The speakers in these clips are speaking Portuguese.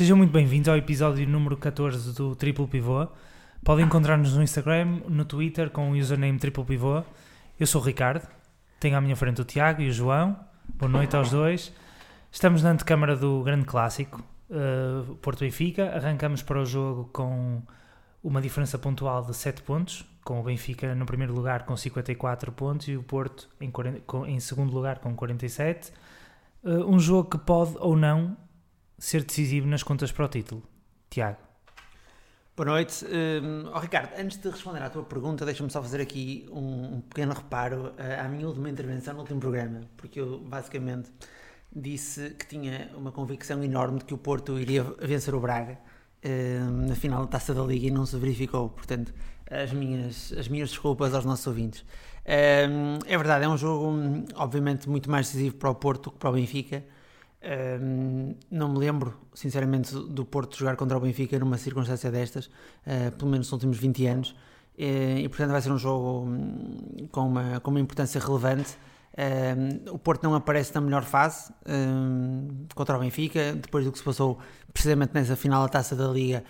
Sejam muito bem-vindos ao episódio número 14 do Triple Pivô. Podem encontrar-nos no Instagram, no Twitter com o username Triple Pivô. Eu sou o Ricardo, tenho à minha frente o Tiago e o João. Boa noite aos dois. Estamos na antecâmara do grande clássico, uh, Porto Benfica. Arrancamos para o jogo com uma diferença pontual de 7 pontos, com o Benfica no primeiro lugar com 54 pontos e o Porto em, 40, com, em segundo lugar com 47. Uh, um jogo que pode ou não ser decisivo nas contas para o título. Tiago. Boa noite. Um, oh, Ricardo, antes de responder à tua pergunta, deixa-me só fazer aqui um, um pequeno reparo uh, à minha última intervenção no último programa, porque eu basicamente disse que tinha uma convicção enorme de que o Porto iria vencer o Braga uh, na final da Taça da Liga e não se verificou. Portanto, as minhas, as minhas desculpas aos nossos ouvintes. Uh, é verdade, é um jogo, obviamente, muito mais decisivo para o Porto que para o Benfica não me lembro, sinceramente, do Porto jogar contra o Benfica numa circunstância destas, uh, pelo menos nos últimos 20 anos, e, e portanto vai ser um jogo hum, com uma, com uma importância relevante. o Porto não aparece na melhor fase contra o Benfica, depois do que se passou precisamente nessa final da taça da Liga.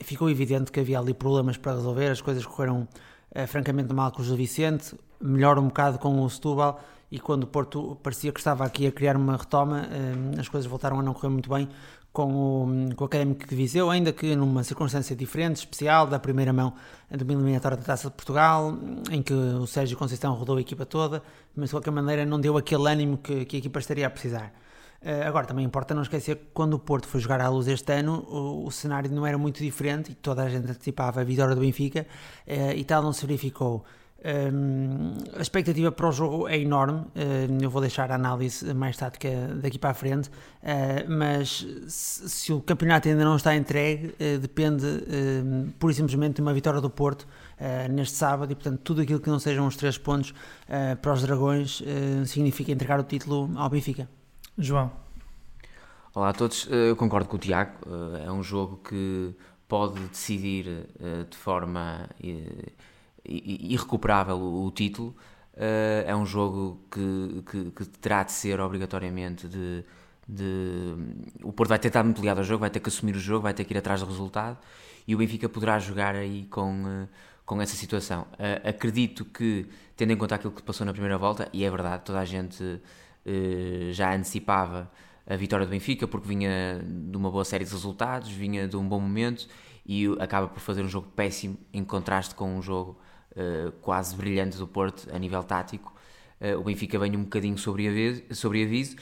ficou evidente que havia ali problemas para resolver, as coisas correram uh, francamente mal com o José Vicente, melhor um bocado com o Setúbal e quando o Porto parecia que estava aqui a criar uma retoma, eh, as coisas voltaram a não correr muito bem com o, com o Académico de Viseu, ainda que numa circunstância diferente, especial, da primeira mão de uma eliminatória da Taça de Portugal, em que o Sérgio Conceição rodou a equipa toda, mas de qualquer maneira não deu aquele ânimo que, que a equipa estaria a precisar. Eh, agora, também importa não esquecer que quando o Porto foi jogar à luz este ano, o, o cenário não era muito diferente e toda a gente antecipava a vitória do Benfica eh, e tal não se verificou. Um, a expectativa para o jogo é enorme. Uh, eu vou deixar a análise mais tática daqui para a frente, uh, mas se, se, o campeonato ainda não está entregue, uh, depende pura e simplesmente de uma vitória do Porto neste sábado. E portanto, tudo aquilo que não sejam os três pontos para os Dragões significa entregar o título ao Benfica. João. Olá a todos, eu concordo com o Tiago. é um jogo que pode decidir de forma irrecuperável o, o título. Uh, é um jogo que, que, que, terá de ser obrigatoriamente de, de, O Porto vai ter de estar muito ligado ao jogo, vai ter que assumir o jogo, vai ter que ir atrás do resultado e o Benfica poderá jogar aí com, uh, com essa situação. Uh, acredito que, tendo em conta aquilo que passou na primeira volta, e é verdade, toda a gente já antecipava a vitória do Benfica porque vinha de uma boa série de resultados, vinha de um bom momento e acaba por fazer um jogo péssimo em contraste com um jogo eh, quase brilhante do Porto a nível tático. Uh, o Benfica vem um bocadinho sobre aviso. Sobre aviso.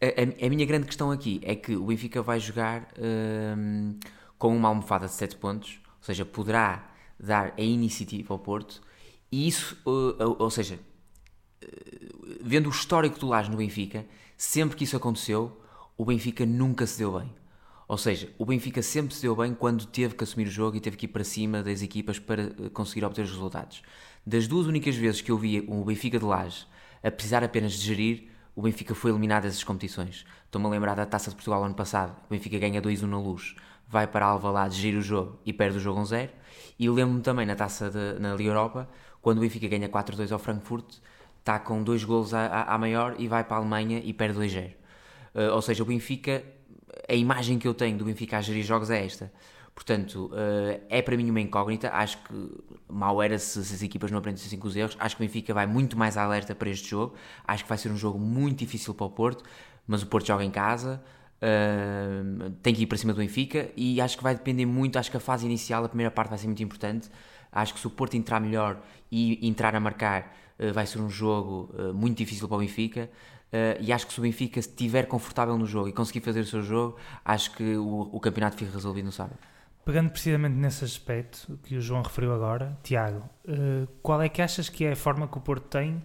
A, a, a, minha grande questão aqui é que o Benfica vai jogar uh, com uma almofada de 7 pontos, ou seja, poderá dar a iniciativa ao Porto, e isso, ou, ou seja, vendo o histórico do Lage no Benfica, sempre que isso aconteceu, o Benfica nunca se deu bem. Ou seja, o Benfica sempre se deu bem quando teve que assumir o jogo e teve que ir para cima das equipas para eh, conseguir obter os resultados. Das duas únicas vezes que eu vi o Benfica de Laje a precisar apenas de gerir, o Benfica foi eliminado dessas competições. Estou-me a lembrar da Taça de Portugal ano passado, o Benfica ganha 2-1 na luz, vai para Alvalade, gira o jogo e perde o jogo 1-0. E lembro-me também na Taça de, na Liga Europa, quando o Benfica ganha 4-2 ao Frankfurt, está com dois golos à, à, maior e vai para a Alemanha e perde 2-0. Uh, eh, ou seja, o Benfica a imagem que eu tenho do Benfica a gerir jogos é esta. Portanto, uh, é para mim uma incógnita. Acho que mal era se, as equipas não aprendessem com os erros. Acho que o Benfica vai muito mais alerta para este jogo. Acho que vai ser um jogo muito difícil para o Porto, mas o Porto joga em casa. Uh, tem que ir para cima do Benfica e acho que vai depender muito. Acho que a fase inicial, a primeira parte, vai ser muito importante. Acho que se o Porto entrar melhor e entrar a marcar, uh, vai ser um jogo muito difícil para o Benfica. Uh, e acho que se o Benfica estiver confortável no jogo e conseguir fazer o seu jogo, acho que o, o campeonato fica resolvido no sábado. Pegando precisamente nesse aspecto que o João referiu agora, Tiago, uh, qual é que achas que é a forma que o Porto tem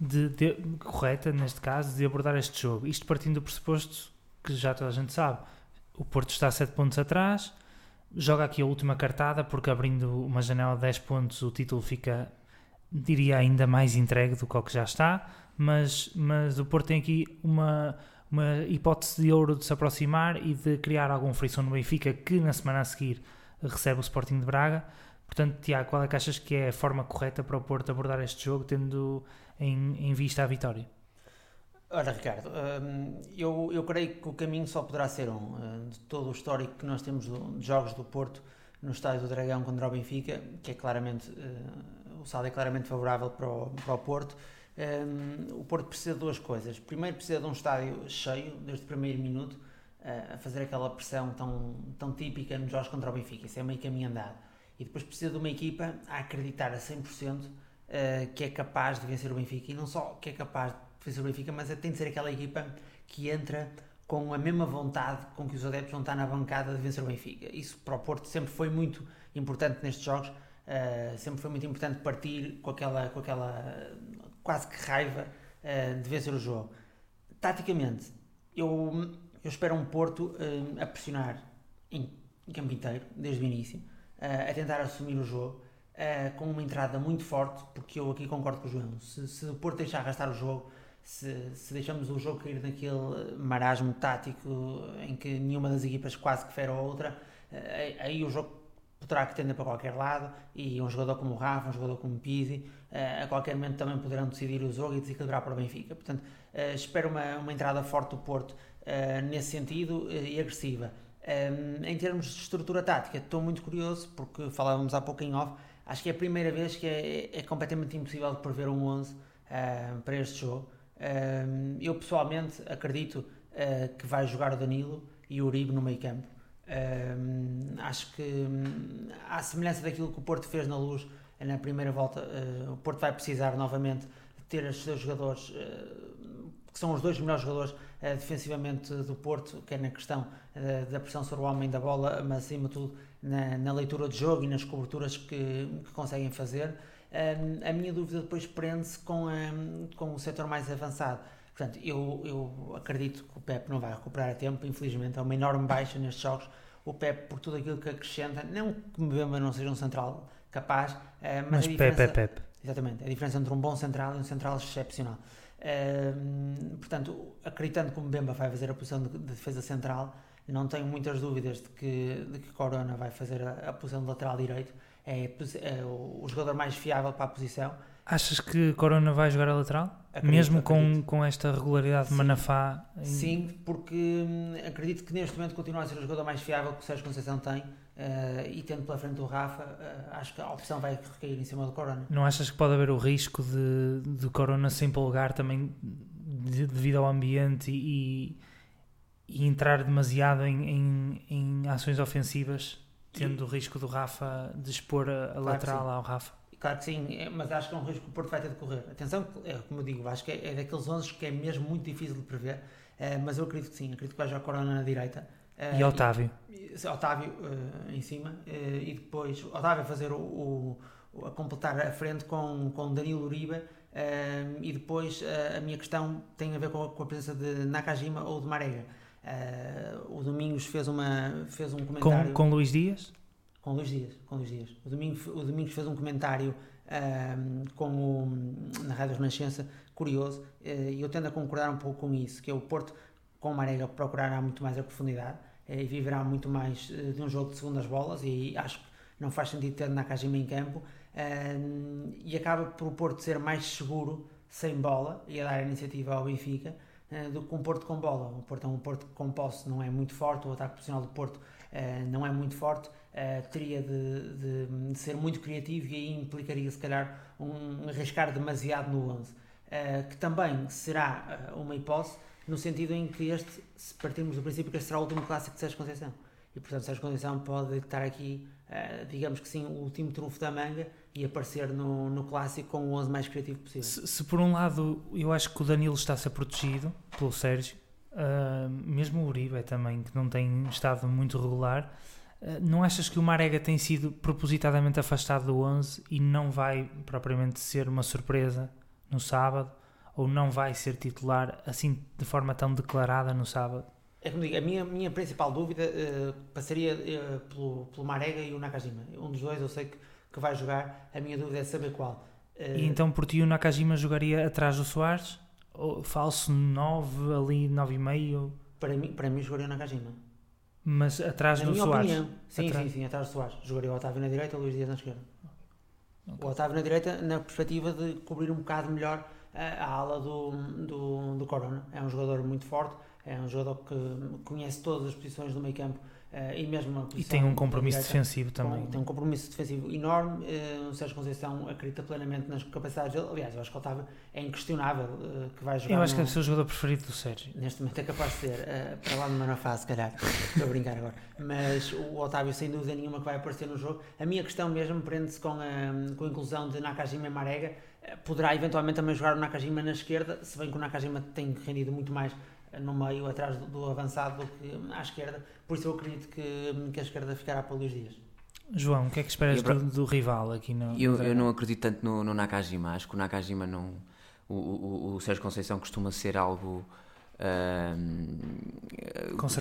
de, de, correta, neste caso, de abordar este jogo? Isto partindo do pressuposto que já toda a gente sabe, o Porto está a 7 pontos atrás, joga aqui a última cartada, porque abrindo uma janela de 10 pontos o título fica, diria, ainda mais entregue do que o que já está mas, mas o Porto tem aqui uma, uma hipótese de ouro de se aproximar e de criar algum frição no Benfica que na semana a seguir recebe o Sporting de Braga. Portanto, Tiago, qual é que achas que é a forma correta para o Porto abordar este jogo, tendo em, em vista a vitória? Ora, Ricardo, hum, eu, eu creio que o caminho só poderá ser um. Hum, de todo o histórico que nós temos de jogos do Porto no estádio do Dragão contra o Benfica, que é claramente, hum, o saldo é claramente favorável para o, para o Porto, o Porto precisa de duas coisas. Primeiro, precisa de um estádio cheio, desde o primeiro minuto, a fazer aquela pressão tão, tão típica nos jogos contra o Benfica. Isso é meio caminho andado. E depois precisa de uma equipa a acreditar a 100% que é capaz de vencer o Benfica. E não só que é capaz de vencer o Benfica, mas é, tem de ser aquela equipa que entra com a mesma vontade com que os adeptos vão estar na bancada de vencer o Benfica. Isso para o Porto sempre foi muito importante nestes jogos, uh, sempre foi muito importante partir com aquela, com aquela quase que raiva uh, de vencer o jogo. Taticamente, eu, eu espero um Porto uh, a pressionar em, campo inteiro, desde o início, a tentar assumir o jogo, com uma entrada muito forte, porque eu aqui concordo com o João. Se, se o Porto deixar arrastar o jogo, se, se, deixamos o jogo cair naquele marasmo tático em que nenhuma das equipas quase que fere a outra, aí o jogo poderá que tender para qualquer lado e um jogador como o Rafa, um jogador como o Pizzi, a qualquer momento também poderão decidir o jogo e desequilibrar para o Benfica. Portanto, eh, espero uma, uma entrada forte do Porto nesse sentido e agressiva. Em termos de estrutura tática, estou muito curioso porque falávamos há pouco em off. Acho que é a primeira vez que é, é completamente impossível de prever um 11 para este jogo eu pessoalmente acredito que vai jogar o Danilo e o Uribe no meio campo. acho que um, à semelhança daquilo que o Porto fez na luz na primeira volta, uh, o Porto vai precisar novamente de ter os seus jogadores, uh, que são os dois melhores jogadores defensivamente do Porto, quer na questão da pressão sobre o homem da bola, mas acima de tudo na, na leitura de jogo e nas coberturas que, que conseguem fazer a minha dúvida depois prende-se com, com o setor mais avançado. Portanto, eu, eu acredito que o Pep não vai recuperar a tempo, infelizmente, é uma enorme baixa nestes jogos. O Pep, por tudo aquilo que acrescenta, não que Mbemba não seja um central capaz, eh, mas, mas Pep é Pep. Exatamente, a diferença entre um bom central e um central excepcional. portanto, acreditando que o Mbemba vai fazer a posição de, de, defesa central, não tenho muitas dúvidas de que, de que Corona vai fazer a, a posição de lateral direito é, é o jogador mais fiável para a posição. Achas que Corona vai jogar a lateral? Acredito, Mesmo acredito. Com, com esta regularidade de Manafá? Em... Sim, porque hum, acredito que neste momento continua a ser o jogador mais fiável que o Sérgio Conceição tem. Uh, e tendo pela frente o Rafa, uh, acho que a opção vai recair em cima do Corona. Não achas que pode haver o risco de, de Corona se empolgar também devido ao ambiente e, e entrar demasiado em, em, em ações ofensivas tendo e... o risco do Rafa de expor a, a claro lateral ao Rafa. Claro que sim, é, mas acho que é um risco que o Porto vai ter de correr. Atenção, é, como eu digo, acho que é, é daqueles 11 que é mesmo muito difícil de prever, é, mas eu acredito que sim, acredito que vai jogar Corona na direita. É, e Otávio? E, Otávio uh, em cima, e depois Otávio a fazer o, o, a completar a frente com, com Danilo Uribe, e depois a minha questão tem a ver com a, com a presença de Nakajima ou de Marega o Domingos fez, uma, fez um comentário. Com, com Luís Dias? Com Luís Dias, com Luís Dias. O Domingos, o Domingos fez um comentário uh, com o, na Rádio Renascença curioso uh, e eu tendo a concordar um pouco com isso, que é o Porto com o Marega procurará muito mais a profundidade e viverá muito mais de um jogo de segundas bolas e acho que não faz sentido ter Nakajima em campo e acaba por o Porto ser mais seguro sem bola e a dar a iniciativa ao Benfica eh, do que um Porto com bola. O Porto é um Porto com posse não é muito forte, o ataque profissional do Porto uh, não é muito forte, uh, teria de, de, de, ser muito criativo e aí implicaria se calhar um, arriscar demasiado no 11, uh, que também será uma hipótese no sentido em que este, se partirmos do princípio que este será o último clássico de Sérgio Conceição e portanto Sérgio Conceição pode estar aqui, digamos que sim, o último trunfo da manga e aparecer no, no clássico com o 11 mais criativo possível. Se, se, por um lado eu acho que o Danilo está a ser protegido pelo Sérgio, uh, mesmo o Uribe também, que não tem estado muito regular, uh, não achas que o Marega tem sido propositadamente afastado do 11 e não vai propriamente ser uma surpresa no sábado? Ou não vai ser titular assim de forma tão declarada no sábado? É como digo, a minha, minha principal dúvida uh, passaria pelo, pelo Marega e o Nakajima. Um dos dois eu sei que que vai jogar. A minha dúvida é saber qual. E então por ti o Nakajima jogaria atrás do Soares? Ou falso 9, ali 9,5? Para mim, para mim jogaria o Nakajima. Mas atrás na do Soares? Opinião. Sim, atrás. sim, sim, atrás do Soares. Jogaria o Otávio na direita o Luís Dias na esquerda. Okay. O Otávio na direita na perspectiva de cobrir um bocado melhor a, a ala do, do, do Corona. É um jogador muito forte, é um jogador que conhece todas as posições do meio campo Uh, e, mesmo e tem um compromisso defensivo também. tem um compromisso defensivo enorme. Uh, o Sérgio Conceição acredita plenamente nas capacidades dele. Aliás, eu acho que o Otávio é inquestionável uh, que vai jogar. Eu acho no... que é o seu jogador preferido do Sérgio. Neste momento é capaz de ser. para lá no fase, se calhar. Estou a brincar agora. Mas o Otávio, sem dúvida nenhuma, que vai aparecer no jogo. A minha questão mesmo prende-se com a, com a inclusão de Nakajima e Marega. Poderá eventualmente também jogar o Nakajima na esquerda, se bem que o Nakajima tem rendido muito mais no meio, atrás do, do, avançado, do que à esquerda. Por isso eu acredito que, que a esquerda ficará para Luís Dias. João, o que é que esperas eu, do, do, rival aqui no. Eu, eu não acredito tanto no, no, Nakajima. Acho que o Nakajima não. O, o, o Sérgio Conceição costuma ser algo. Uh,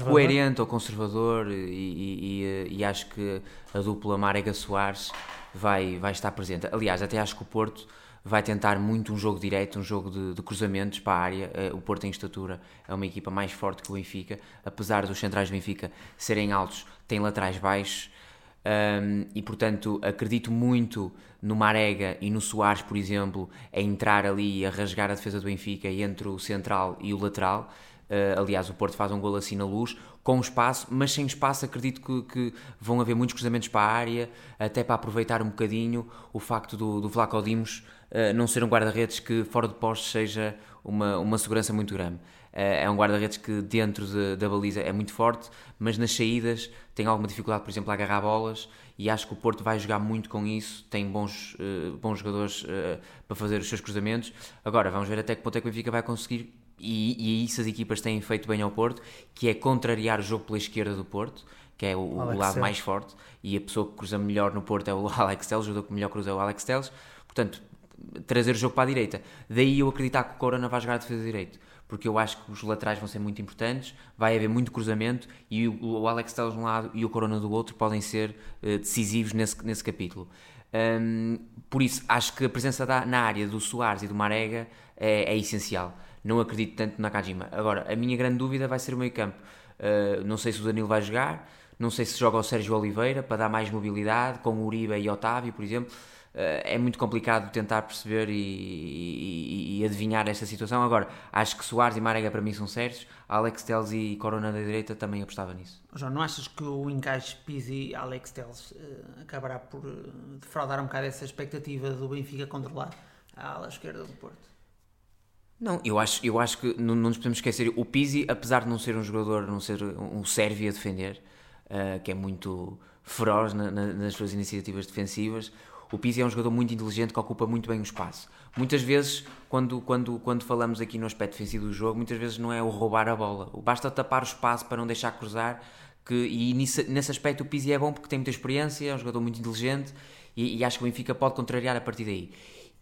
coerente ou conservador e, e, e, e, acho que a dupla Marega Soares vai, vai estar presente. Aliás, até acho que o Porto vai tentar muito um jogo direto, um jogo de, de, cruzamentos para a área. Eh, o Porto em estatura é uma equipa mais forte que o Benfica, apesar dos centrais do Benfica serem altos, tem laterais baixos. Um, e portanto acredito muito no Marega e no Soares, por exemplo, a entrar ali a rasgar a defesa do Benfica entre o central e o lateral. Uh, aliás, o Porto faz um gol assim na luz, com espaço, mas sem espaço acredito que, que, vão haver muitos cruzamentos para a área, até para aproveitar um bocadinho o facto do, do Vlaco Dimos uh, não ser um guarda-redes que fora de postos seja uma, uma segurança muito grande. Uh, é um guarda-redes que dentro de, da baliza é muito forte, mas nas saídas tem alguma dificuldade, por exemplo, a agarrar bolas e acho que o Porto vai jogar muito com isso, tem bons, uh, bons jogadores para fazer os seus cruzamentos. Agora, vamos ver até que ponto é que o Benfica vai conseguir e, e isso as equipas têm feito bem ao Porto, que é contrariar o jogo pela esquerda do Porto, que é o, o lado mais forte, e a pessoa que cruza melhor no Porto é o Alex Telles, o jogador que melhor cruza é o Alex Telles, portanto, trazer o jogo para a direita. Daí eu acreditar que o Corona vai jogar a defesa direito, porque eu acho que os laterais vão ser muito importantes, vai haver muito cruzamento, e o, Alex Telles de um lado e o Corona do outro podem ser uh, decisivos nesse, nesse capítulo. Um, por isso, acho que a presença da, na área do Soares e do Marega é, é essencial não acredito tanto na Kajima. Agora, a minha grande dúvida vai ser o meio campo. Uh, não sei se o Danilo vai jogar, não sei se joga o Sérgio Oliveira para dar mais mobilidade, com o Uribe e Otávio, por exemplo. Uh, é muito complicado tentar perceber e, e, e, adivinhar esta situação. Agora, acho que Soares e Marega para mim são certos. Alex Teles e Corona da direita também apostava nisso. João, não achas que o encaixe Pizzi Alex Teles uh, acabará por defraudar um bocado essa expectativa do Benfica controlar a ala esquerda do Porto? Não, eu acho, eu acho que não, não nos podemos esquecer. O Pizzi, apesar de não ser um jogador, não ser um sérvio a defender, uh, que é muito feroz na, na, nas suas iniciativas defensivas, o Pizzi é um jogador muito inteligente que ocupa muito bem o espaço. Muitas vezes, quando, quando, quando falamos aqui no aspecto defensivo do jogo, muitas vezes não é o roubar a bola. Basta tapar o espaço para não deixar cruzar. Que, e nesse, nesse aspecto o Pizzi é bom porque tem muita experiência, é um jogador muito inteligente e, e acho que o Benfica pode contrariar a partir daí.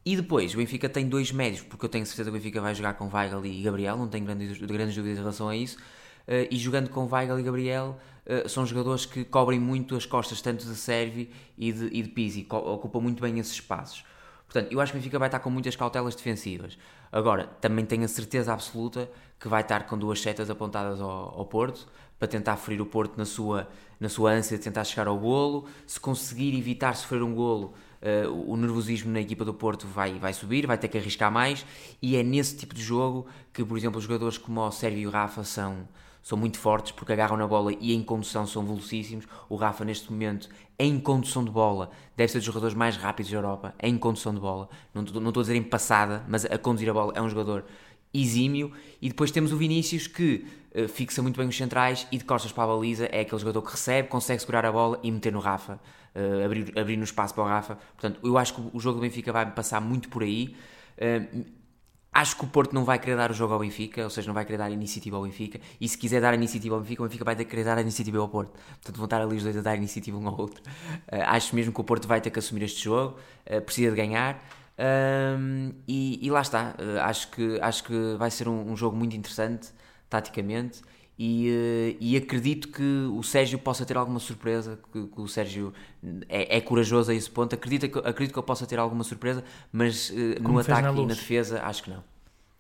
E depois, o Benfica tem dois médios, porque eu tenho certeza que o Benfica vai jogar com Weigl e Gabriel, não tenho grandes, grandes dúvidas em relação a isso. Uh, e jogando com Weigl e Gabriel, uh, são jogadores que cobrem muito as costas, tanto de Servi e de, e de Pizzi, ocupam muito bem esses espaços. Portanto, eu acho que o Benfica vai estar com muitas cautelas defensivas. Agora, também tenho a certeza absoluta que vai estar com duas setas apontadas ao, ao Porto, para tentar ferir o Porto na sua, na sua ânsia de tentar chegar ao golo. Se conseguir evitar sofrer um golo, uh, o nervosismo na equipa do Porto vai, vai subir, vai ter que arriscar mais, e é nesse tipo de jogo que, por exemplo, os jogadores como o Sérgio e o Rafa são, são muito fortes porque agarram na bola e em condução são velocíssimos. O Rafa, neste momento, em condução de bola, deve ser dos jogadores mais rápidos da Europa, em condução de bola. Não, não estou a dizer em passada, mas a conduzir a bola é um jogador exímio. E depois temos o Vinícius que uh, fixa muito bem os centrais e de costas para a baliza é aquele jogador que recebe, consegue segurar a bola e meter no Rafa uh, abrir, abrir no espaço para o Rafa. Portanto, eu acho que o jogo do Benfica vai passar muito por aí. Uh, acho que o Porto não vai querer dar o jogo ao Benfica, ou seja, não vai querer dar iniciativa ao Benfica. E se quiser dar iniciativa ao Benfica, o Benfica vai ter que querer dar iniciativa ao Porto. Portanto, vão estar ali os dois a dar iniciativa um ao outro. Uh, acho mesmo que o Porto vai ter que assumir este jogo, precisa de ganhar. E, e, lá está, acho, que, acho que vai ser um, um jogo muito interessante, taticamente. E, eh, e, acredito que o Sérgio possa ter alguma surpresa, que, que o Sérgio é, é, corajoso a esse ponto, acredito que, acredito que ele possa ter alguma surpresa, mas uh, no ataque na e na defesa acho que não.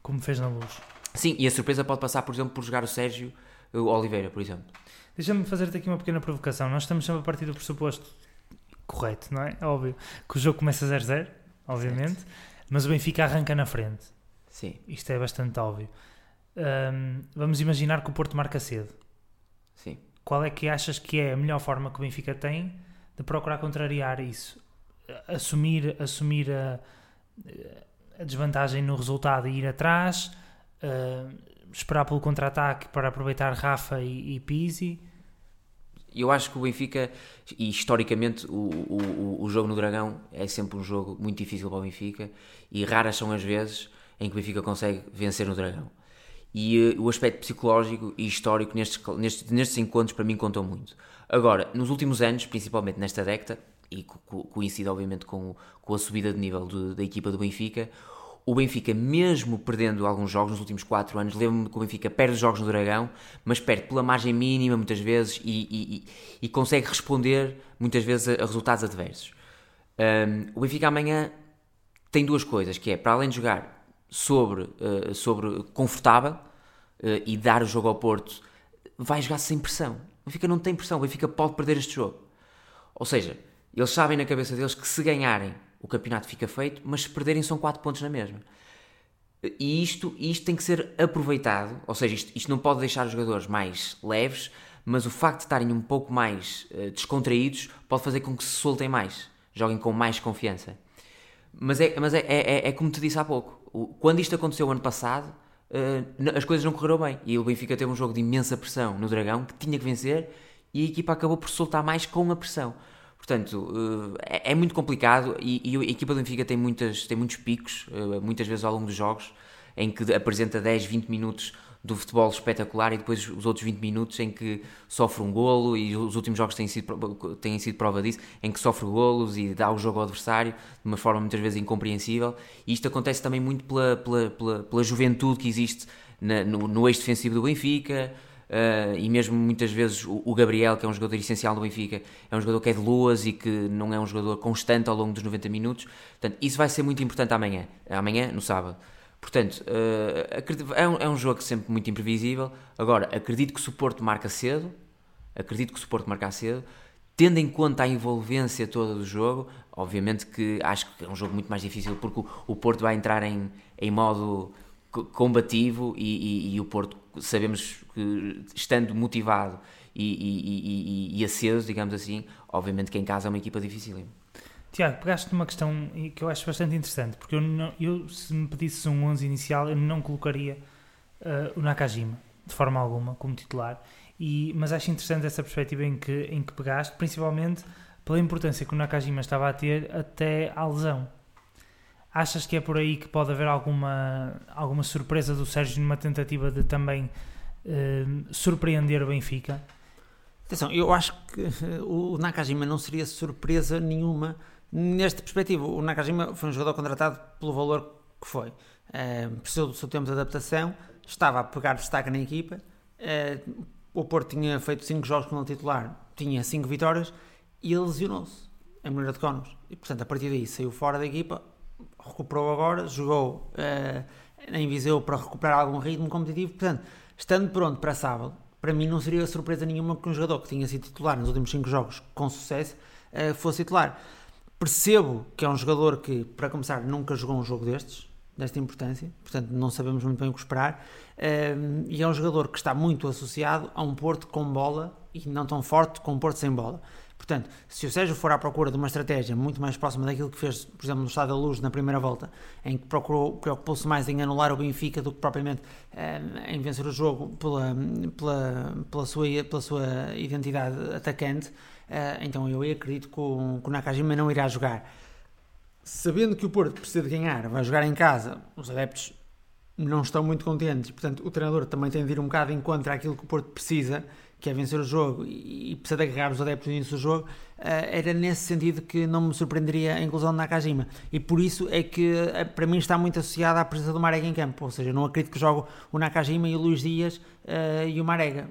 Como fez na luz. Sim, e a surpresa pode passar, por exemplo, por jogar o Sérgio o Oliveira, por exemplo. Deixa-me fazer-te aqui uma pequena provocação. Nós estamos sempre a partir do pressuposto correto, não é? Óbvio. Que o jogo começa 0-0, obviamente, certo. mas o Benfica arranca na frente. Sim. Isto é bastante óbvio. Ahm, vamos imaginar que o Porto marca cedo. Sim. Qual é que achas que é a melhor forma que o Benfica tem de procurar contrariar isso? Assumir, assumir a, a desvantagem no resultado e ir atrás, ah, esperar pelo contra-ataque para aproveitar Rafa e, e Pizzi. Eu acho que o Benfica, e historicamente, o, o, o jogo no Dragão é sempre um jogo muito difícil para o Benfica e raras são as vezes em que o Benfica consegue vencer no Dragão. E uh, o aspecto psicológico e histórico nestes, nestes, nestes encontros para mim contam muito. Agora, nos últimos anos, principalmente nesta década, e co co coincide obviamente com, com a subida de nível de, da equipa do Benfica, o Benfica, mesmo perdendo alguns jogos nos últimos 4 anos, lembro-me que o Benfica perde os jogos no Dragão, mas perde pela margem mínima muitas vezes e, e, e consegue responder muitas vezes a, a resultados adversos. Um, o Benfica amanhã tem duas coisas, que é, para além de jogar sobre, uh, sobre confortável uh, e dar o jogo ao Porto, vai jogar sem pressão. O Benfica não tem pressão, o Benfica pode perder este jogo. Ou seja, eles sabem na cabeça deles que se ganharem o campeonato fica feito, mas se perderem são 4 pontos na mesma. E isto, isto tem que ser aproveitado, ou seja, isto, isto não pode deixar os jogadores mais leves, mas o facto de estarem um pouco mais uh, descontraídos pode fazer com que se soltem mais, joguem com mais confiança. Mas é, mas é, é, é como te disse há pouco, quando isto aconteceu ano passado, uh, as coisas não correram bem e o Benfica teve um jogo de imensa pressão no Dragão que tinha que vencer e a equipa acabou por soltar mais com a pressão. Portanto, é, é muito complicado e, a equipa do Benfica tem, muitas, tem muitos picos, muitas vezes ao longo dos jogos, em que apresenta 10, 20 minutos do futebol espetacular e depois os outros 20 minutos em que sofre um golo e os últimos jogos têm sido, têm sido prova disso, em que sofre golos e dá o jogo ao adversário de uma forma muitas vezes incompreensível e isto acontece também muito pela, pela, pela, pela juventude que existe na, no, no eixo defensivo do Benfica, Uh, e mesmo muitas vezes o, Gabriel, que é um jogador essencial do Benfica, é um jogador que é de luas e que não é um jogador constante ao longo dos 90 minutos. Portanto, isso vai ser muito importante amanhã, amanhã, no sábado. Portanto, uh, é, um, é um jogo sempre muito imprevisível. Agora, acredito que o Porto marca cedo, acredito que o Porto marca cedo, tendo em conta a envolvência toda do jogo, obviamente que acho que é um jogo muito mais difícil porque o, o Porto vai entrar em, em modo combativo e, e, e, o Porto sabemos que estando motivado e, e, aceso, digamos assim, obviamente que em casa é uma equipa difícil. Tiago, pegaste numa questão que eu acho bastante interessante, porque eu, não, eu se me pedisse um 11 inicial, eu não colocaria uh, o Nakajima, de forma alguma, como titular, e, mas acho interessante essa perspectiva em que, em que pegaste, principalmente pela importância que o Nakajima estava a ter até à lesão. Achas que é por aí que pode haver alguma, alguma surpresa do Sérgio numa tentativa de também uh, surpreender o Benfica? Atenção, eu acho que o Nakajima não seria surpresa nenhuma nesta perspectiva. O Nakajima foi um jogador contratado pelo valor que foi. Uh, precisou do seu tempo de adaptação, estava a pegar destaque na equipa. Uh, o Porto tinha feito 5 jogos com ele titular, tinha 5 vitórias e ele lesionou-se em Moreira de Conos. E portanto, a partir daí saiu fora da equipa, recuperou agora, jogou uh, em Viseu para recuperar algum ritmo competitivo. Portanto, estando pronto para sábado, para mim não seria surpresa nenhuma que um jogador que tinha sido titular nos últimos 5 jogos com sucesso uh, fosse titular. Percebo que é um jogador que, para começar, nunca jogou um jogo destes, desta importância, portanto não sabemos muito bem o que esperar. Uh, e é um jogador que está muito associado a um Porto com bola e não tão forte com um Porto sem bola. Portanto, se o Sérgio for à procura de uma estratégia muito mais próxima daquilo que fez, por exemplo, no Estado da Luz na primeira volta, em que preocupou-se mais em anular o Benfica do que propriamente eh, em vencer o jogo pela, pela, pela, sua, pela sua identidade atacante, eh, então eu acredito que o, que o Nakajima não irá jogar. Sabendo que o Porto precisa de ganhar, vai jogar em casa, os adeptos não estão muito contentes, portanto o treinador também tem de ir um bocado em contra aquilo que o Porto precisa que é vencer o jogo e, precisa de agarrar os adeptos no início do jogo, uh, era nesse sentido que não me surpreenderia a inclusão de Nakajima. E por isso é que uh, para mim está muito associada à presença do Marega em campo. Ou seja, não acredito que jogue o Nakajima e o Luís Dias uh, e o Marega.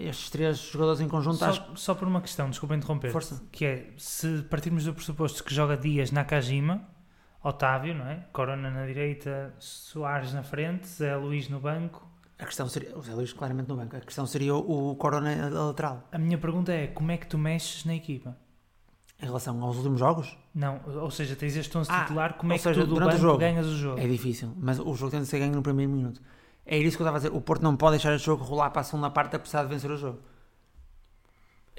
Estes três jogadores em conjunto só, acho... só por uma questão, desculpa interromper. Força. Que é, se partirmos do pressuposto que joga Dias Nakajima, Otávio, não é? Corona na direita, Soares na frente, Zé Luís no banco a questão seria. O Zé Luís claramente no banco. A questão seria o, Corona lateral. A minha pergunta é: como é que tu mexes na equipa? Em relação aos últimos jogos? Não, ou seja, tens este 11 Ah, titular, como é que seja, tu do o banco jogo. ganhas o jogo? É difícil, mas o jogo tem de ser ganho no primeiro minuto. É isso que eu estava a dizer. O Porto não pode deixar este jogo rolar para a segunda parte apesar de vencer o jogo.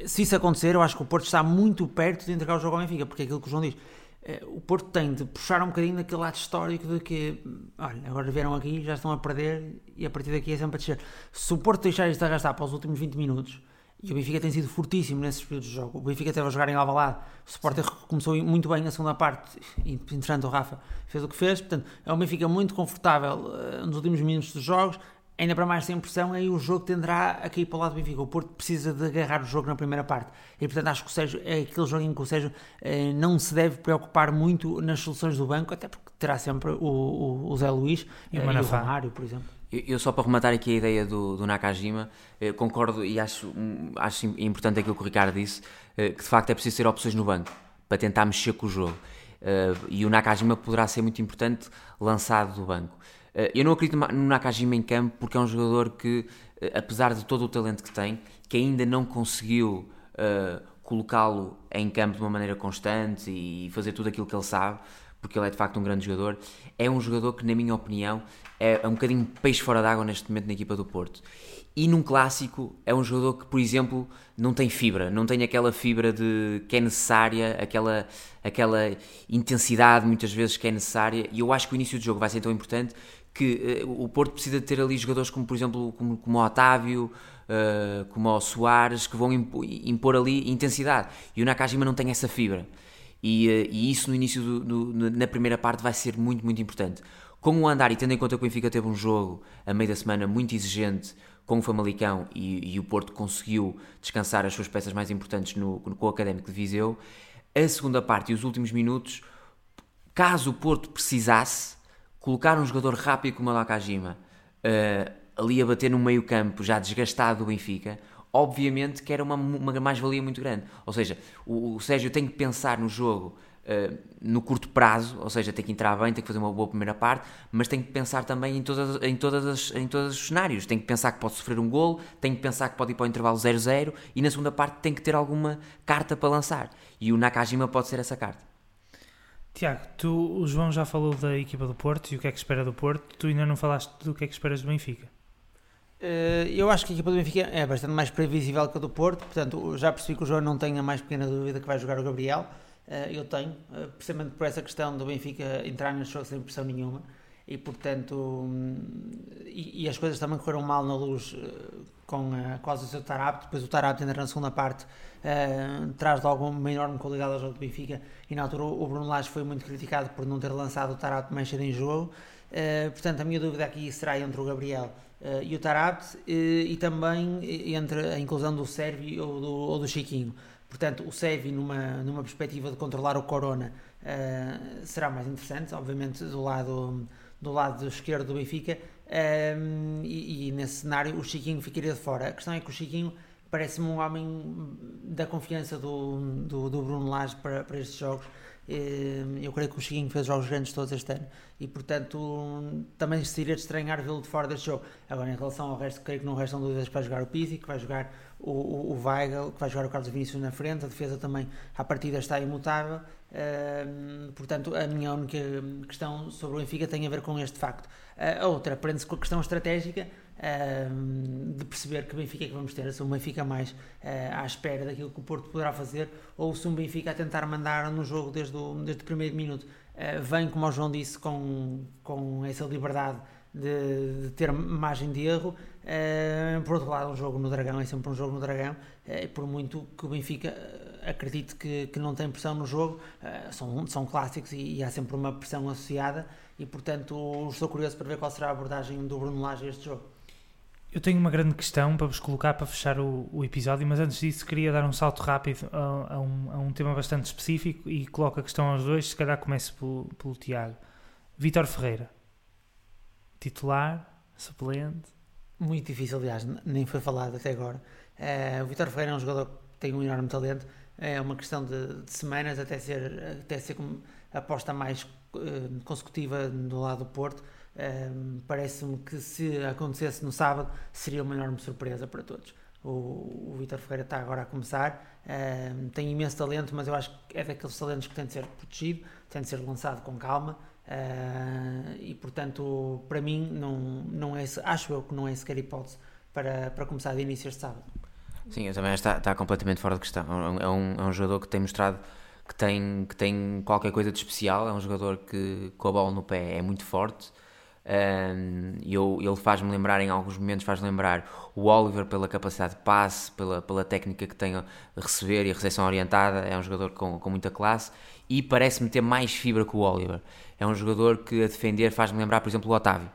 Se isso acontecer, eu acho que o Porto está muito perto de entregar o jogo ao Benfica, porque é aquilo que o João diz. Eh, O Porto tem de puxar um bocadinho daquele lado histórico de que, olha, agora vieram aqui, já estão a perder e a partir daqui é sempre a descer. Se o Porto deixar isto arrastar para os últimos 20 minutos, e o Benfica tem sido fortíssimo nesses períodos de jogo, o Benfica teve a jogar em Alvalade, o Sporting começou muito bem na segunda parte, e interessante o Rafa fez o que fez, portanto é um Benfica muito confortável eh, nos últimos minutos dos jogos, ainda para mais sem pressão, aí o jogo tenderá a cair para o lado do Benfica. O Porto precisa de agarrar o jogo na primeira parte. E portanto acho que o Sérgio é aquele jogo em que o Sérgio eh, não se deve preocupar muito nas soluções do banco, até porque terá sempre o, o, o Zé Luís E o eh, Manafá. Romário, por exemplo. Eu, só para rematar aqui a ideia do, do Nakajima, eh, concordo e acho, acho importante aquilo que o Ricardo disse, eh, que de facto é preciso ter opções no banco para tentar mexer com o jogo. Eh, e o Nakajima poderá ser muito importante lançado do banco. Eh, eu não acredito no Nakajima em campo porque é um jogador que, eh, apesar de todo o talento que tem, que ainda não conseguiu eh, colocá-lo em campo de uma maneira constante e fazer tudo aquilo que ele sabe, porque ele é de facto um grande jogador, é um jogador que, na minha opinião, é um bocadinho peixe fora d'água neste momento na equipa do Porto. E num clássico é um jogador que, por exemplo, não tem fibra, não tem aquela fibra de que é necessária, aquela, aquela intensidade muitas vezes que é necessária. E eu acho que o início do jogo vai ser tão importante que eh, o Porto precisa de ter ali jogadores como, por exemplo, como, como o Otávio, eh, como o Soares, que vão impo- impor ali intensidade. E o Nakajima não tem essa fibra. E, eh, e isso no início, do, do- na primeira parte, vai ser muito, muito importante. Com o andar, e tendo em conta que o Benfica teve um jogo a meio da semana muito exigente com o Famalicão e, e o Porto conseguiu descansar as suas peças mais importantes no, com o Académico de Viseu, a segunda parte e os últimos minutos, caso o Porto precisasse, colocar um jogador rápido como o Nakajima eh, ali a bater no meio campo, já desgastado do Benfica, obviamente que era uma, uma mais-valia muito grande. Ou seja, o, o Sérgio tem que pensar no jogo eh, no curto prazo, ou seja, tem que entrar bem, tem que fazer uma boa primeira parte, mas tem que pensar também em, todas, em, todas as, em todos os cenários. Tem que pensar que pode sofrer um golo, tem que pensar que pode ir para o intervalo 0-0 e na segunda parte tem que ter alguma carta para lançar. E o Nakajima pode ser essa carta. Tiago, tu, o João já falou da equipa do Porto e o que é que espera do Porto, tu ainda não falaste do que é que esperas do Benfica. Eh, Eu acho que a equipa do Benfica é bastante mais previsível que a do Porto, portanto já percebi que o João não tem a mais pequena dúvida que vai jogar o Gabriel. Eh, Eu tenho, eh, precisamente por essa questão do Benfica entrar neste jogo sem pressão nenhuma e portanto e, e as coisas também correram mal na luz eh, com a quase o seu Tarap, depois o Tarap entra na segunda parte eh, traz logo uma enorme qualidade ao jogo do Benfica. E na altura o Bruno Lage foi muito criticado por não ter lançado o Tarap mais cedo em jogo. Eh, portanto a minha dúvida aqui será entre o Gabriel eh, e o Tarap e também entre a inclusão do Sérvio ou do, ou do Chiquinho. Portanto o Sérvio numa, numa perspectiva de controlar o Corona será mais interessante obviamente do lado do lado esquerdo do Benfica ehm, e, e nesse cenário o Chiquinho ficaria de fora. A questão é que o Chiquinho parece-me um homem da confiança do, do, do Bruno Lage para, para estes jogos. Ehm, Eu creio que o Chiquinho fez jogos grandes todos este ano e, portanto, também seria de estranhar vê-lo de fora deste jogo. Agora, em relação ao resto, creio que não restam dúvidas vai jogar o Pizzi, que vai jogar o, o, o Weigl, que vai jogar o Carlos Vinícius na frente. A defesa também, à partida, está imutável. Ehm, portanto, a minha única questão sobre o Benfica tem a ver com este facto. A outra prende-se com a questão estratégica de perceber que Benfica é que vamos ter, se um Benfica mais eh, à espera daquilo que o Porto poderá fazer, ou se um Benfica a tentar mandar no jogo desde o, desde o primeiro minuto. Eh, vem, como o João disse, com, com essa liberdade de, de ter margem de erro. Eh, por outro lado, um jogo no Dragão é sempre um jogo no Dragão, eh, por muito que o Benfica acredite que, que não tem pressão no jogo, são, são clássicos e, e há sempre uma pressão associada. E portanto, estou curioso para ver qual será a abordagem do Bruno Lage a este jogo. Eu tenho uma grande questão para vos colocar para fechar o, o episódio, mas antes disso queria dar um salto rápido a, a um, a um tema bastante específico e coloco a questão aos dois, se calhar começo pelo, pelo Tiago. Vítor Ferreira, titular, suplente, Muito difícil, aliás, nem foi falado até agora. Eh, o Vitor Ferreira é um jogador que tem um enorme talento. É uma questão de, de semanas até ser, até ser a aposta mais eh, consecutiva do lado do Porto. Eh, Parece-me que se acontecesse no sábado seria uma enorme surpresa para todos. o, o Vitor Ferreira está agora a começar, uh, tem imenso talento, mas eu acho que é daqueles talentos que tem de ser protegido, tem de ser lançado com calma. Uh, e portanto, para mim, não, não é, acho eu que não é sequer hipótese para, para começar de início este sábado. Sim, eu também está, está completamente fora de questão. É um, é um jogador que tem mostrado que tem, que tem qualquer coisa de especial. É um jogador que com a bola no pé é muito forte. Um, eu, ele faz-me lembrar, em alguns momentos, faz lembrar o Oliver pela capacidade de passe, pela, pela técnica que tem a receber e a recepção orientada. É um jogador com, com muita classe e parece-me ter mais fibra que o Oliver. É um jogador que a defender faz-me lembrar, por exemplo, o Otávio.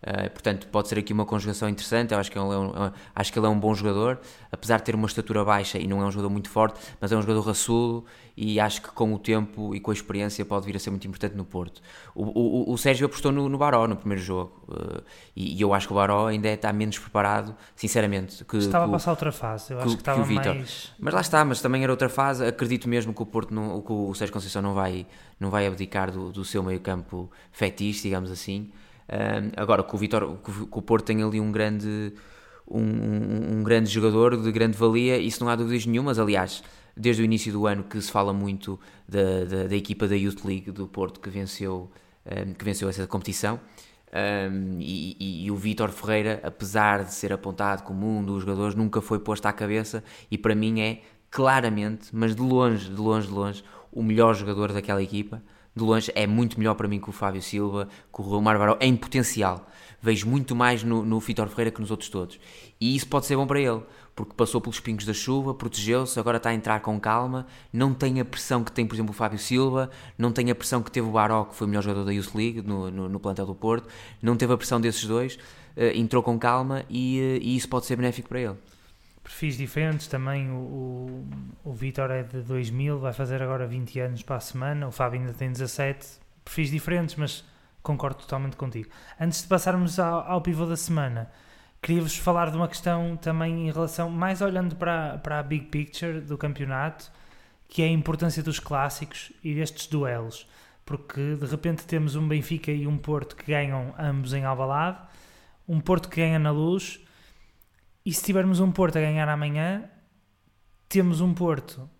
Uh, portanto, pode ser aqui uma conjugação interessante. Eu acho que, ele é um, acho que ele é um bom jogador, apesar de ter uma estatura baixa e não é um jogador muito forte, mas é um jogador raçudo e acho que com o tempo e com a experiência pode vir a ser muito importante no Porto. O, o, o Sérgio apostou no, no Baró no primeiro jogo uh, e, e, eu acho que o Baró ainda está menos preparado, sinceramente. Que, estava que, a passar outra fase, eu que, acho que estava que mais. Mas lá está, mas também era outra fase. Acredito mesmo que o Porto, não, que o Sérgio Conceição não vai, não vai abdicar do, do seu meio-campo fetiche, digamos assim. Uh, agora, que o, Vitor, o Porto tem ali um grande, um, um, um, grande jogador de grande valia, isso não há dúvidas nenhumas. Aliás, desde o início do ano que se fala muito da, da, da equipa da Youth League do Porto que venceu, um, que venceu essa competição. E, e, e, o Vítor Ferreira, apesar de ser apontado como um dos jogadores, nunca foi posto à cabeça e para mim é claramente, mas de longe, de longe, de longe, o melhor jogador daquela equipa de longe é muito melhor para mim que o Fábio Silva, que o Romar Baró, em potencial. Vejo muito mais no, no Vitor Ferreira que nos outros todos. E isso pode ser bom para ele, porque passou pelos pingos da chuva, protegeu-se, agora está a entrar com calma, não tem a pressão que tem, por exemplo, o Fábio Silva, não tem a pressão que teve o Baró, que foi o melhor jogador da Youth League no, no, no plantel do Porto, não teve a pressão desses dois, uh, entrou com calma e, uh, e isso pode ser benéfico para ele perfis diferentes também. O, o, o Vitor é de 2000, vai fazer agora 20 anos para a semana. O Fábio ainda tem 17. Perfis diferentes, mas concordo totalmente contigo. Antes de passarmos ao, ao pivô da semana, queria-vos falar de uma questão também em relação, mais olhando para, para a big picture do campeonato, que é a importância dos clássicos e destes duelos. Porque de repente temos um Benfica e um Porto que ganham ambos em Alvalade, um Porto que ganha na luz e se tivermos um Porto a ganhar amanhã, temos um Porto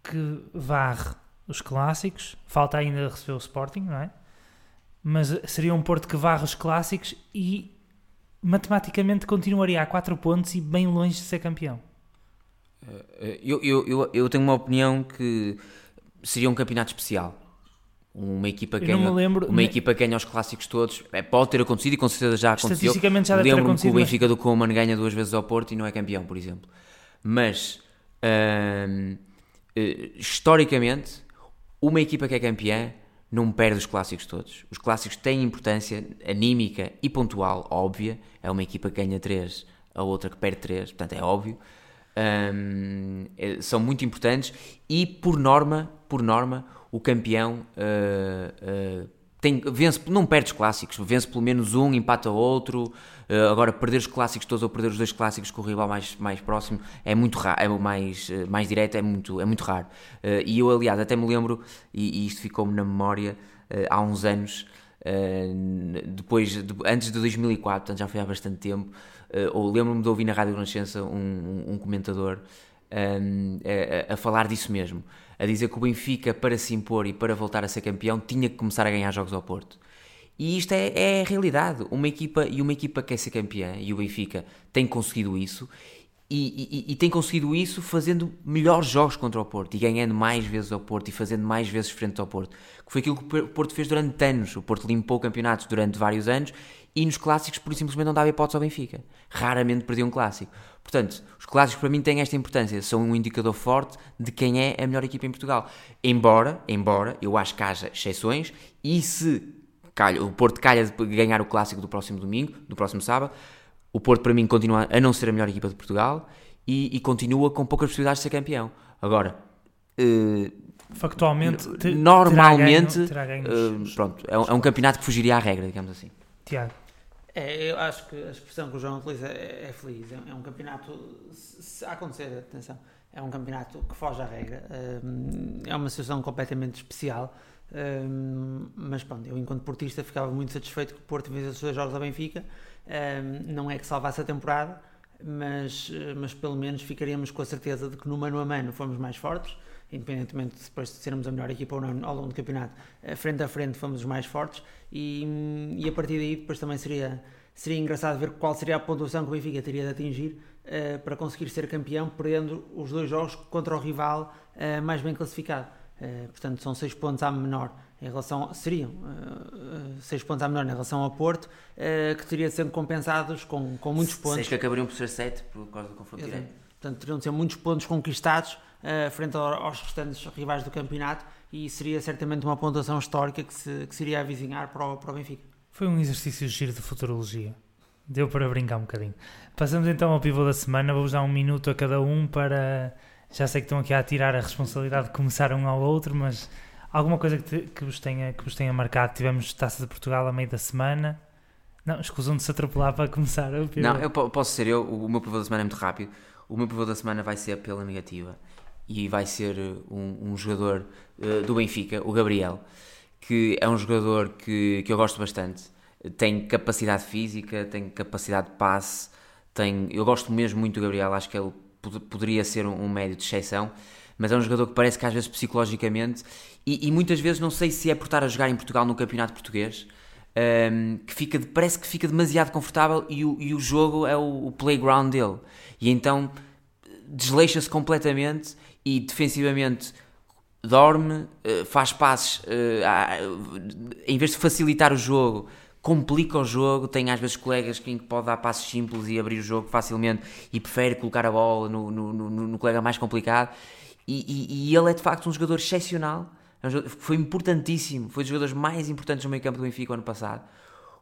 que varre os clássicos, falta ainda receber o Sporting, não é? Mas seria um Porto que varre os clássicos e matematicamente continuaria a 4 pontos e bem longe de ser campeão. Eh, eu, eu, eu, eu tenho uma opinião que seria um campeonato especial uma equipa que ganha, lembro, uma equipa que ganha os clássicos todos. É, pode ter acontecido e com certeza já aconteceu. Estatisticamente já deve lembro ter acontecido que o Benfica do Coman ganha duas vezes ao Porto e não é campeão por exemplo. Mas hum, eh, historicamente uma equipa que é campeã não perde os clássicos todos. Os clássicos têm importância anímica e pontual óbvia. É uma equipa que ganha três a outra que perde três portanto é óbvio. Hum, é, são muito importantes e por norma por norma o campeão uh, uh, tem, vence, não perde os clássicos, vence pelo menos um, empata outro. Uh, agora, perder os clássicos todos ou perder os dois clássicos com o rival mais, mais próximo é muito raro, é mais, mais direto, é muito, é muito raro. Uh, e eu, aliás, até me lembro, e, e isto ficou-me na memória uh, há uns anos, depois, de, antes de 2004, portanto já foi há bastante tempo, ou lembro-me de ouvir na Rádio Renascença um, um, um comentador um, a, a falar disso mesmo a dizer que o Benfica, para se impor e para voltar a ser campeão, tinha que começar a ganhar jogos ao Porto. E isto é, é a realidade. Uma equipa e uma equipa quer ser campeã e o Benfica tem conseguido isso e, e, e, tem conseguido isso fazendo melhores jogos contra o Porto e ganhando mais vezes ao Porto e fazendo mais vezes frente ao Porto. Que foi aquilo que o Porto fez durante anos. O Porto limpou campeonatos durante vários anos e nos clássicos por simplesmente não dava hipótese ao Benfica. Raramente perdia um clássico. Portanto, os clássicos para mim têm esta importância, são um indicador forte de quem é a melhor equipa em Portugal. Embora, embora eu acho que haja exceções e se calha, o Porto calha de ganhar o clássico do próximo domingo, do próximo sábado, o Porto para mim continua a não ser a melhor equipa de Portugal e, e continua com poucas possibilidades de ser campeão. Agora, uh, factualmente, normalmente, terá ganho, terá ganho uh, pronto, é é um campeonato que fugiria à regra, digamos assim. Tiago. É, eu acho que a expressão que o João utiliza é, é feliz. É, é, um campeonato, se acontecer, atenção, é um campeonato que foge à regra. Um, é uma situação completamente especial. Um, mas pronto, eu enquanto portista ficava muito satisfeito que o Porto fizesse os dois jogos ao Benfica. Um, não é que salvasse a temporada, mas, mas pelo menos ficaríamos com a certeza de que no mano a mano fomos mais fortes, independentemente de depois de sermos a melhor equipa ou não ao longo do campeonato, frente a frente fomos os mais fortes e, e a partir daí depois também seria, seria engraçado ver qual seria a pontuação que o Benfica teria de atingir uh, para conseguir ser campeão, perdendo os dois jogos contra o rival uh, mais bem classificado. Uh, portanto, são 6 pontos à menor em relação seriam 6 pontos à menor em relação ao Porto, que teria de ser compensados com, com muitos pontos. 6 que acabariam por ser 7 por causa do confronto direto. Portanto, teriam de ser muitos pontos conquistados frente aos restantes rivais do campeonato e seria certamente uma pontuação histórica que se, que se iria avizinhar para o, para o Benfica. Foi um exercício giro de futurologia. Deu para brincar um bocadinho. Passamos então ao pivô da semana. Vou-vos dar um minuto a cada um para. Já sei que estão aqui a tirar a responsabilidade de começar um ao outro, mas alguma coisa que, te, que, vos, tenha, que vos tenha marcado? Tivemos Taça de Portugal a meio da semana. Não, escusam de se atropelar para começar o pivô. Não, eu posso ser eu. O meu pivô da semana é muito rápido. O meu pivô da semana vai ser pela negativa e vai ser um, um jogador uh, do Benfica, o Gabriel, que é um jogador que, que eu gosto bastante. Tem capacidade física, tem capacidade de passe, tem, eu gosto mesmo muito do Gabriel, acho que ele pod poderia ser um, um, médio de exceção, mas é um jogador que parece que às vezes psicologicamente, e, e muitas vezes não sei se é por estar a jogar em Portugal no campeonato português, um, ehm, que fica, parece que fica demasiado confortável e o, e o jogo é o, o playground dele. E então desleixa-se completamente e defensivamente dorme, eh, faz passes, eh, em vez de facilitar o jogo, complica o jogo. Tem às vezes colegas que pode dar passos simples e abrir o jogo facilmente e prefere colocar a bola no, no, no, no colega mais complicado. E, e, e, ele é de facto um jogador excepcional. É foi importantíssimo, foi dos jogadores mais importantes no meio campo do Benfica ano passado.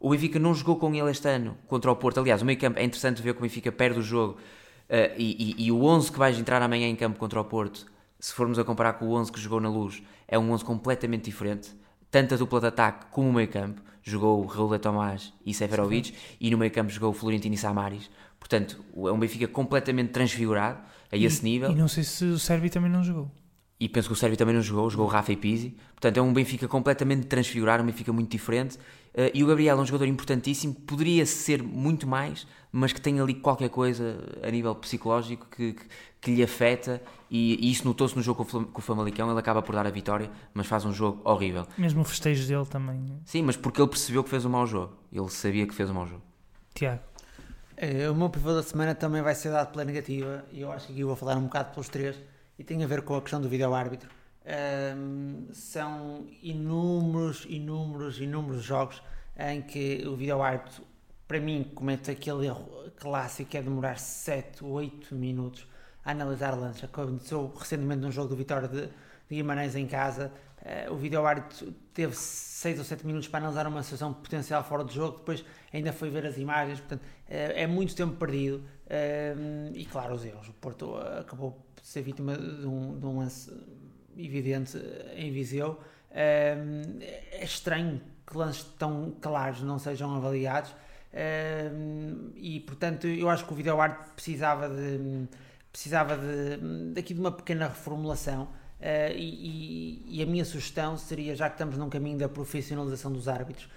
O Benfica não jogou com ele este ano contra o Porto. Aliás, o meio campo é interessante ver que o Benfica perde o jogo Uh, e, e, e, o 11 que vais entrar amanhã em campo contra o Porto, se formos a comparar com o 11 que jogou na Luz, é um 11 completamente diferente. Tanto a dupla de ataque como o meio campo. Jogou Raul de Tomás e Seferovic Sim. e no meio campo jogou o Florentino e Samaris. Portanto, é um Benfica completamente transfigurado a esse nível. E não sei se o Sérvio também não jogou. E penso que o Sérvio também não jogou, jogou o Rafa e Pizzi. Portanto, é um Benfica completamente transfigurado, um Benfica muito diferente. Uh, e o Gabriel é um jogador importantíssimo, poderia ser muito mais, mas que tem ali qualquer coisa a nível psicológico que, que, que lhe afeta e, e isso notou-se no jogo com o, Famalicão, ele acaba por dar a vitória, mas faz um jogo horrível. Mesmo o festejo dele também. Né? Sim, mas porque ele percebeu que fez um mau jogo, ele sabia que fez um mau jogo. Tiago. É, o meu pivô da semana também vai ser dado pela negativa e eu acho que aqui vou falar um bocado pelos três e tem a ver com a questão do vídeo-árbitro. Um, são inúmeros, inúmeros, inúmeros jogos em que o vídeo-árbitro para mim, comete aquele erro clássico que é demorar 7, 8 minutos a analisar lances. Aconteceu recentemente num jogo do Vitória de, de Guimarães em casa. Uh, o vídeo árbitro teve 6 ou 7 minutos para analisar uma situação potencial fora do jogo, depois ainda foi ver as imagens, portanto uh, é muito tempo perdido e claro, os erros. O Porto acabou ser vítima de um, de um lance evidente em Viseu. é estranho que lances tão claros não sejam avaliados. E portanto eu acho que o vídeo arte precisava de precisava de daqui de uma pequena reformulação. Uh, e, e, a minha sugestão seria já que estamos num caminho da profissionalização dos árbitros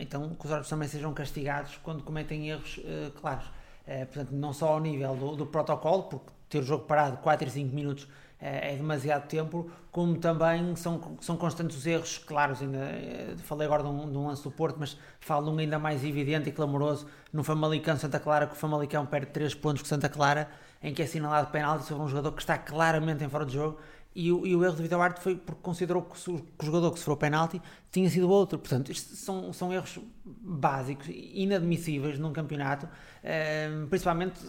então que os árbitros também sejam castigados quando cometem erros uh, claros. Uh, portanto não só ao nível do, do protocolo porque ter o jogo parado 4 e 5 minutos é, é demasiado tempo, como também são, são constantes os erros, claros, ainda eh, falei agora de um, de um lance do Porto, mas falo um ainda mais evidente e clamoroso no Famalicão Santa Clara, que o Famalicão perde 3 pontos com Santa Clara, em que é assinalado penalti sobre um jogador que está claramente em fora de jogo, e o, e o erro do Vitor Arte foi porque considerou que o, que o jogador que sofreu o penalti tinha sido outro. Portanto, isto são, são erros básicos, inadmissíveis num campeonato, eh, principalmente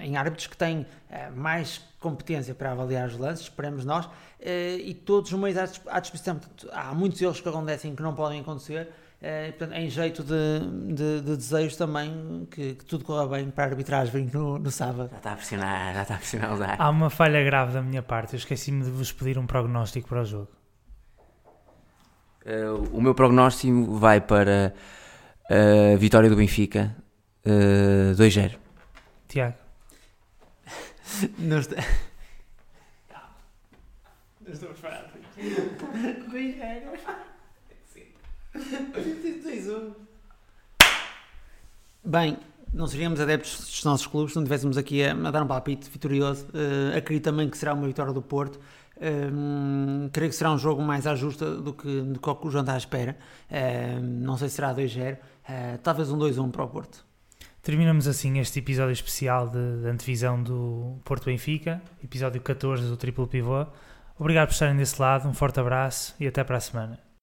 em árbitros que têm eh, mais competência para avaliar os lances, esperemos nós, eh, e todos os meios à disposição. Portanto, há muitos erros que acontecem que não podem acontecer. É, portanto, em jeito de, de, de desejo também que, que, tudo corra bem para a arbitragem no, no sábado. Já está a pressionar, já está a pressionar usar. Há uma falha grave da minha parte, eu esqueci-me de vos pedir um prognóstico para o jogo. Uh, o meu prognóstico vai para a uh, vitória do Benfica, uh, 2-0. Tiago. Não, está... Não estou preparado. 2-0. Tens um. Bem, não seríamos adeptos dos nossos clubes se não estivéssemos aqui a, a, dar um palpite vitorioso. Uh, acredito também que será uma vitória do Porto. Um, creio que será um jogo mais à justa do que, do que o João está à espera. Um, não sei se será 2-0, uh, talvez um 2-1 para o Porto. Terminamos assim este episódio especial de, de antevisão do Porto Benfica, episódio 14 do Triplo Pivô. Obrigado por estarem desse lado, um forte abraço e até para a semana.